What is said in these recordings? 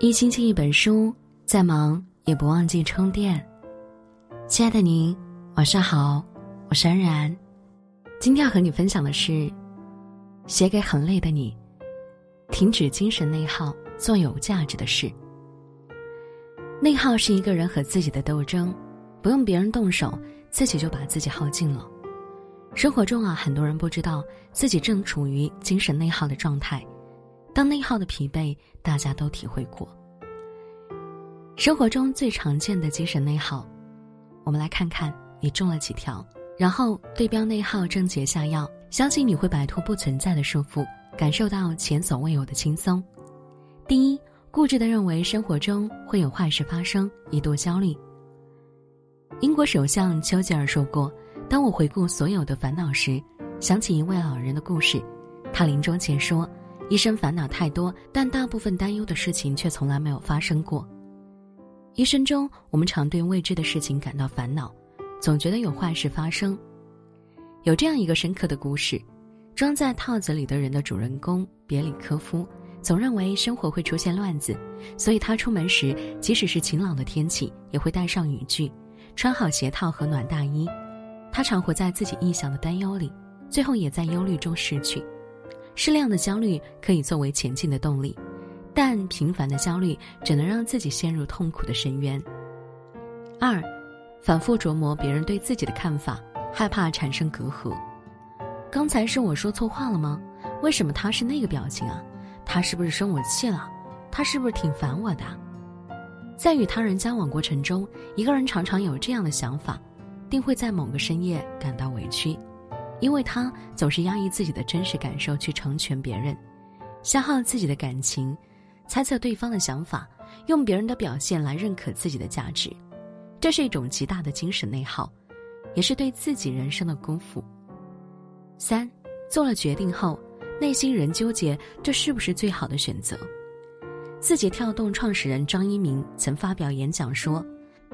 一星期一本书，再忙也不忘记充电。亲爱的您，晚上好，我是安然。今天要和你分享的是，写给很累的你，停止精神内耗，做有价值的事。内耗是一个人和自己的斗争，不用别人动手，自己就把自己耗尽了。生活中啊，很多人不知道自己正处于精神内耗的状态。当内耗的疲惫，大家都体会过。生活中最常见的精神内耗，我们来看看你中了几条，然后对标内耗症结下药，相信你会摆脱不存在的束缚，感受到前所未有的轻松。第一，固执的认为生活中会有坏事发生，一度焦虑。英国首相丘吉尔说过：“当我回顾所有的烦恼时，想起一位老人的故事，他临终前说。”一生烦恼太多，但大部分担忧的事情却从来没有发生过。一生中，我们常对未知的事情感到烦恼，总觉得有坏事发生。有这样一个深刻的故事：装在套子里的人的主人公别里科夫，总认为生活会出现乱子，所以他出门时，即使是晴朗的天气，也会带上雨具，穿好鞋套和暖大衣。他常活在自己臆想的担忧里，最后也在忧虑中逝去。适量的焦虑可以作为前进的动力，但频繁的焦虑只能让自己陷入痛苦的深渊。二，反复琢磨别人对自己的看法，害怕产生隔阂。刚才是我说错话了吗？为什么他是那个表情啊？他是不是生我气了？他是不是挺烦我的？在与他人交往过程中，一个人常常有这样的想法，定会在某个深夜感到委屈。因为他总是压抑自己的真实感受去成全别人，消耗自己的感情，猜测对方的想法，用别人的表现来认可自己的价值，这是一种极大的精神内耗，也是对自己人生的辜负。三，做了决定后，内心仍纠结这是不是最好的选择。字节跳动创始人张一鸣曾发表演讲说：“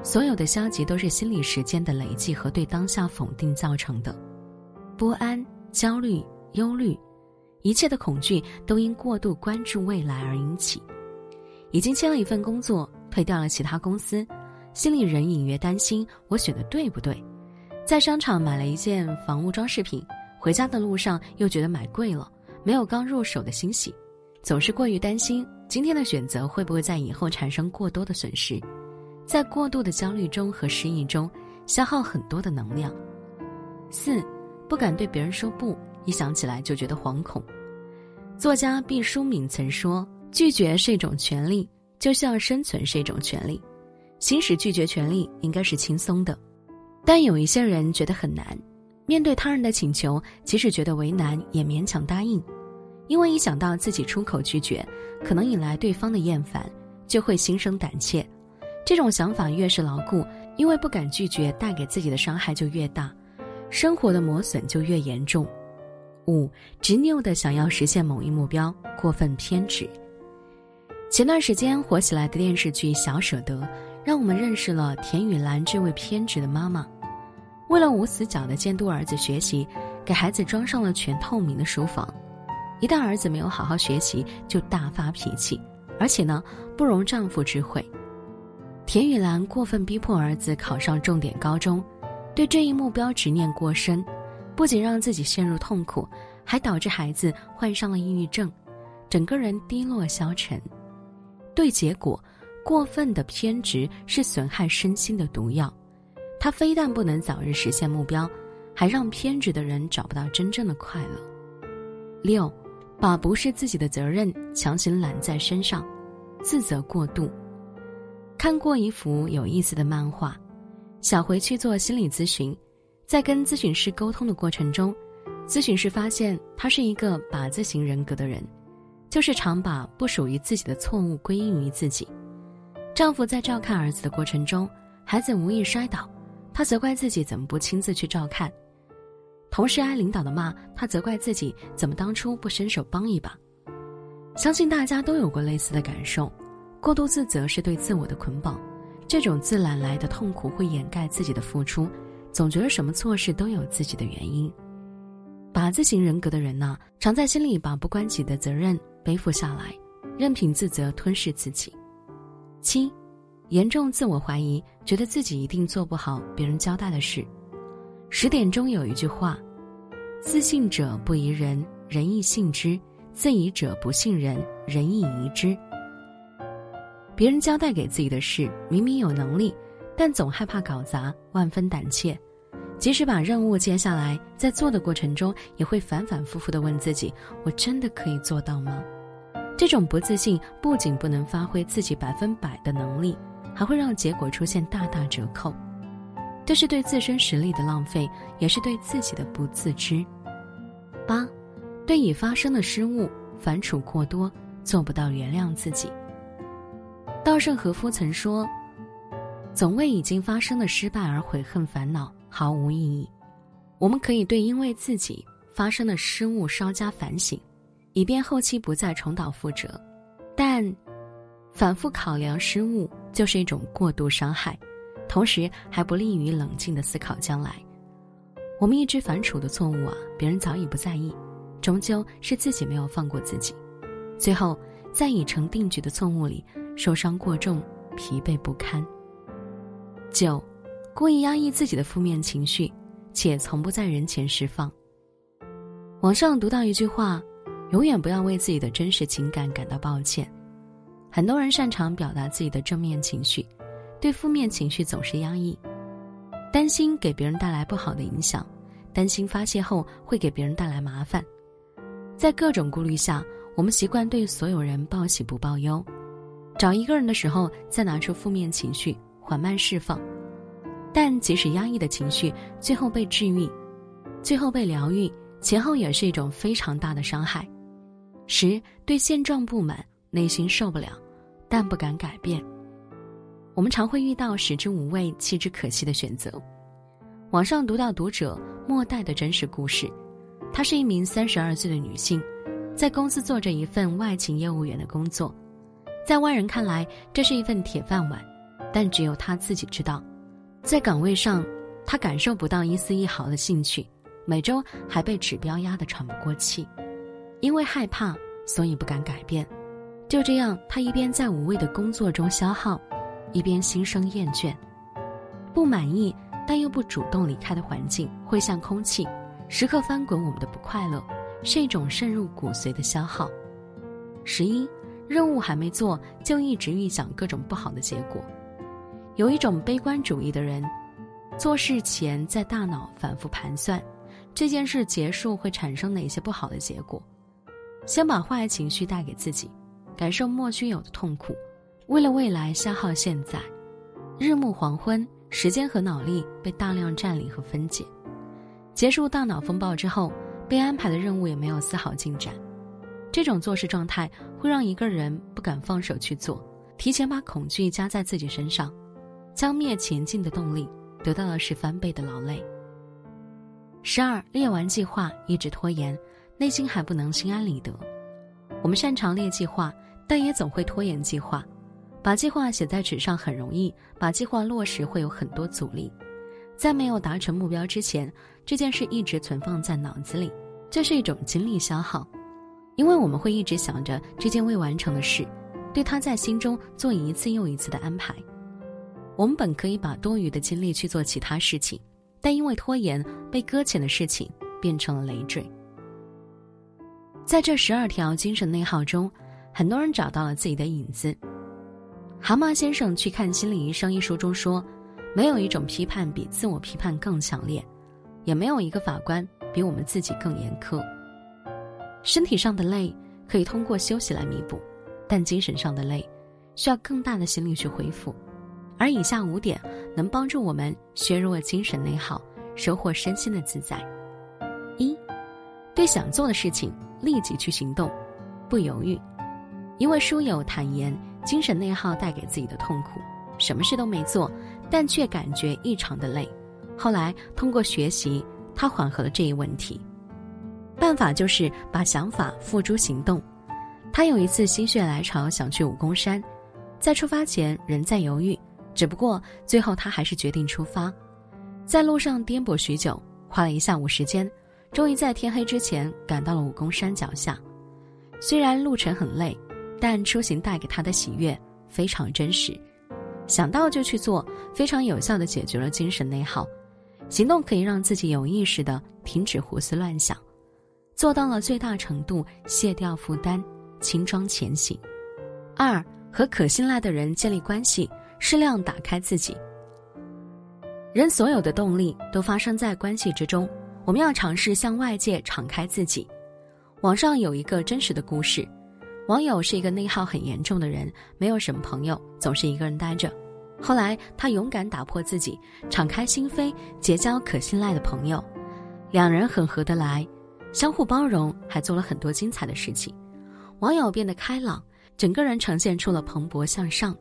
所有的消极都是心理时间的累积和对当下否定造成的。”不安、焦虑、忧虑，一切的恐惧都因过度关注未来而引起。已经签了一份工作，退掉了其他公司，心里仍隐约担心我选的对不对。在商场买了一件房屋装饰品，回家的路上又觉得买贵了，没有刚入手的欣喜，总是过于担心今天的选择会不会在以后产生过多的损失，在过度的焦虑中和失意中，消耗很多的能量。四。不敢对别人说不，一想起来就觉得惶恐。作家毕淑敏曾说：“拒绝是一种权利，就像生存是一种权利。行使拒绝权利应该是轻松的，但有一些人觉得很难。面对他人的请求，即使觉得为难，也勉强答应，因为一想到自己出口拒绝，可能引来对方的厌烦，就会心生胆怯。这种想法越是牢固，因为不敢拒绝，带给自己的伤害就越大。”生活的磨损就越严重。五，执拗的想要实现某一目标，过分偏执。前段时间火起来的电视剧《小舍得》，让我们认识了田雨岚这位偏执的妈妈。为了无死角的监督儿子学习，给孩子装上了全透明的书房。一旦儿子没有好好学习，就大发脾气，而且呢，不容丈夫知会。田雨岚过分逼迫儿子考上重点高中。对这一目标执念过深，不仅让自己陷入痛苦，还导致孩子患上了抑郁症，整个人低落消沉。对结果，过分的偏执是损害身心的毒药。它非但不能早日实现目标，还让偏执的人找不到真正的快乐。六，把不是自己的责任强行揽在身上，自责过度。看过一幅有意思的漫画。小回去做心理咨询，在跟咨询师沟通的过程中，咨询师发现他是一个靶字型人格的人，就是常把不属于自己的错误归因于自己。丈夫在照看儿子的过程中，孩子无意摔倒，他责怪自己怎么不亲自去照看；同事挨领导的骂，他责怪自己怎么当初不伸手帮一把。相信大家都有过类似的感受，过度自责是对自我的捆绑。这种自揽来的痛苦会掩盖自己的付出，总觉得什么错事都有自己的原因。把字型人格的人呢，常在心里把不关己的责任背负下来，任凭自责吞噬自己。七，严重自我怀疑，觉得自己一定做不好别人交代的事。十点钟有一句话：“自信者不疑人，人亦信之；自疑者不信人，人亦疑之。”别人交代给自己的事，明明有能力，但总害怕搞砸，万分胆怯。即使把任务接下来，在做的过程中，也会反反复复的问自己：“我真的可以做到吗？”这种不自信不仅不能发挥自己百分百的能力，还会让结果出现大大折扣。这是对自身实力的浪费，也是对自己的不自知。八，对已发生的失误反刍过多，做不到原谅自己。稻盛和夫曾说：“总为已经发生的失败而悔恨烦恼。”毫无意义。我们可以对因为自己发生的失误稍加反省，以便后期不再重蹈覆辙。但反复考量失误就是一种过度伤害，同时还不利于冷静的思考将来。我们一直反刍的错误啊，别人早已不在意，终究是自己没有放过自己，最后在已成定局的错误里受伤过重，疲惫不堪。九。故意压抑自己的负面情绪，且从不在人前释放。网上读到一句话：“永远不要为自己的真实情感感到抱歉。”很多人擅长表达自己的正面情绪，对负面情绪总是压抑，担心给别人带来不好的影响，担心发泄后会给别人带来麻烦。在各种顾虑下，我们习惯对所有人报喜不报忧，找一个人的时候再拿出负面情绪，缓慢释放。但即使压抑的情绪最后被治愈，最后被疗愈，前后也是一种非常大的伤害。十对现状不满，内心受不了，但不敢改变。我们常会遇到食之无味，弃之可惜的选择。网上读到读者莫代的真实故事，她是一名三十二岁的女性，在公司做着一份外勤业务员的工作，在外人看来这是一份铁饭碗，但只有她自己知道。在岗位上，他感受不到一丝一毫的兴趣，每周还被指标压得喘不过气。因为害怕，所以不敢改变。就这样，他一边在无谓的工作中消耗，一边心生厌倦。不满意但又不主动离开的环境，会像空气，时刻翻滚我们的不快乐，是一种渗入骨髓的消耗。十一，任务还没做，就一直预想各种不好的结果。有一种悲观主义的人，做事前在大脑反复盘算，这件事结束会产生哪些不好的结果，先把坏情绪带给自己，感受莫须有的痛苦，为了未来消耗现在，日暮黄昏，时间和脑力被大量占领和分解，结束大脑风暴之后，被安排的任务也没有丝毫进展，这种做事状态会让一个人不敢放手去做，提前把恐惧加在自己身上。将灭前进的动力，得到的是翻倍的劳累。十二列完计划一直拖延，内心还不能心安理得。我们擅长列计划，但也总会拖延计划。把计划写在纸上很容易，把计划落实会有很多阻力。在没有达成目标之前，这件事一直存放在脑子里，这是一种精力消耗，因为我们会一直想着这件未完成的事，对他在心中做一次又一次的安排。我们本可以把多余的精力去做其他事情，但因为拖延，被搁浅的事情变成了累赘。在这十二条精神内耗中，很多人找到了自己的影子。蛤蟆先生去看心理医生一书中说，没有一种批判比自我批判更强烈，也没有一个法官比我们自己更严苛。身体上的累可以通过休息来弥补，但精神上的累，需要更大的心力去恢复。而以下五点能帮助我们削弱精神内耗，收获身心的自在。一，对想做的事情立即去行动，不犹豫。一位书友坦言，精神内耗带给自己的痛苦，什么事都没做，但却感觉异常的累。后来通过学习，他缓和了这一问题。办法就是把想法付诸行动。他有一次心血来潮想去武功山，在出发前仍在犹豫。只不过最后他还是决定出发，在路上颠簸许久，花了一下午时间，终于在天黑之前赶到了武功山脚下。虽然路程很累，但出行带给他的喜悦非常真实，想到就去做，非常有效的解决了精神内耗。行动可以让自己有意识的停止胡思乱想，做到了最大程度卸掉负担，轻装前行。二和可信赖的人建立关系，适量打开自己。人所有的动力都发生在关系之中，我们要尝试向外界敞开自己。网上有一个真实的故事，网友是一个内耗很严重的人，没有什么朋友，总是一个人待着。后来他勇敢打破自己，敞开心扉，结交可信赖的朋友，两人很合得来，相互包容，还做了很多精彩的事情。网友变得开朗，整个人呈现出了蓬勃向上。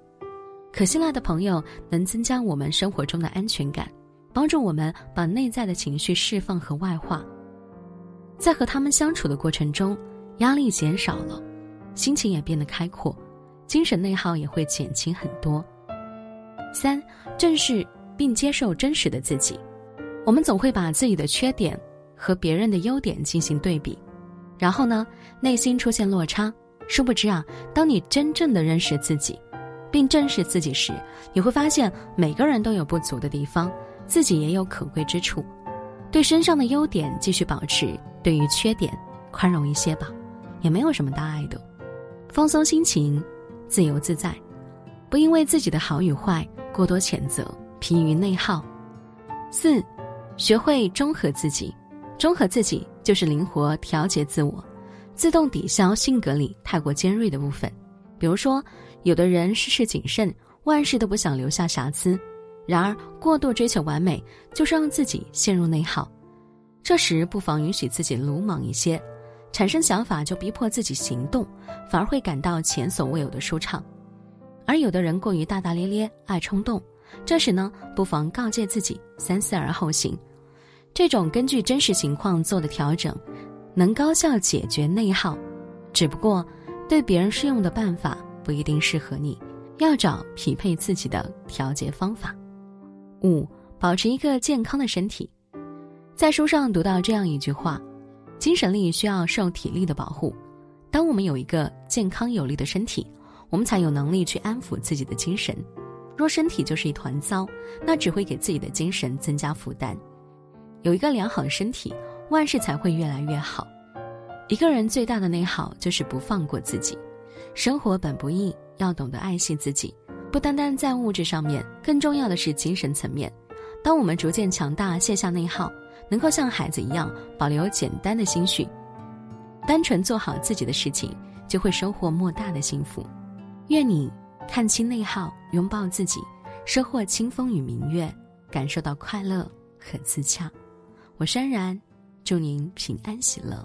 可信赖的朋友能增加我们生活中的安全感，帮助我们把内在的情绪释放和外化。在和他们相处的过程中，压力减少了，心情也变得开阔，精神内耗也会减轻很多。三，正视并接受真实的自己。我们总会把自己的缺点和别人的优点进行对比，然后呢，内心出现落差。殊不知啊，当你真正的认识自己。并正视自己时，你会发现每个人都有不足的地方，自己也有可贵之处。对身上的优点继续保持，对于缺点宽容一些吧，也没有什么大碍的。放松心情，自由自在，不因为自己的好与坏过多谴责，疲于内耗。四，学会中和自己，中和自己就是灵活调节自我，自动抵消性格里太过尖锐的部分。比如说，有的人事事谨慎，万事都不想留下瑕疵；然而，过度追求完美，就是让自己陷入内耗。这时，不妨允许自己鲁莽一些，产生想法就逼迫自己行动，反而会感到前所未有的舒畅。而有的人过于大大咧咧，爱冲动，这时呢，不妨告诫自己三思而后行。这种根据真实情况做的调整，能高效解决内耗。只不过。对别人适用的办法不一定适合你，要找匹配自己的调节方法。五、保持一个健康的身体。在书上读到这样一句话：精神力需要受体力的保护。当我们有一个健康有力的身体，我们才有能力去安抚自己的精神。若身体就是一团糟，那只会给自己的精神增加负担。有一个良好的身体，万事才会越来越好。一个人最大的内耗就是不放过自己。生活本不易，要懂得爱惜自己，不单单在物质上面，更重要的是精神层面。当我们逐渐强大，卸下内耗，能够像孩子一样保留简单的心绪，单纯做好自己的事情，就会收获莫大的幸福。愿你看清内耗，拥抱自己，收获清风与明月，感受到快乐和自洽。我山然，祝您平安喜乐。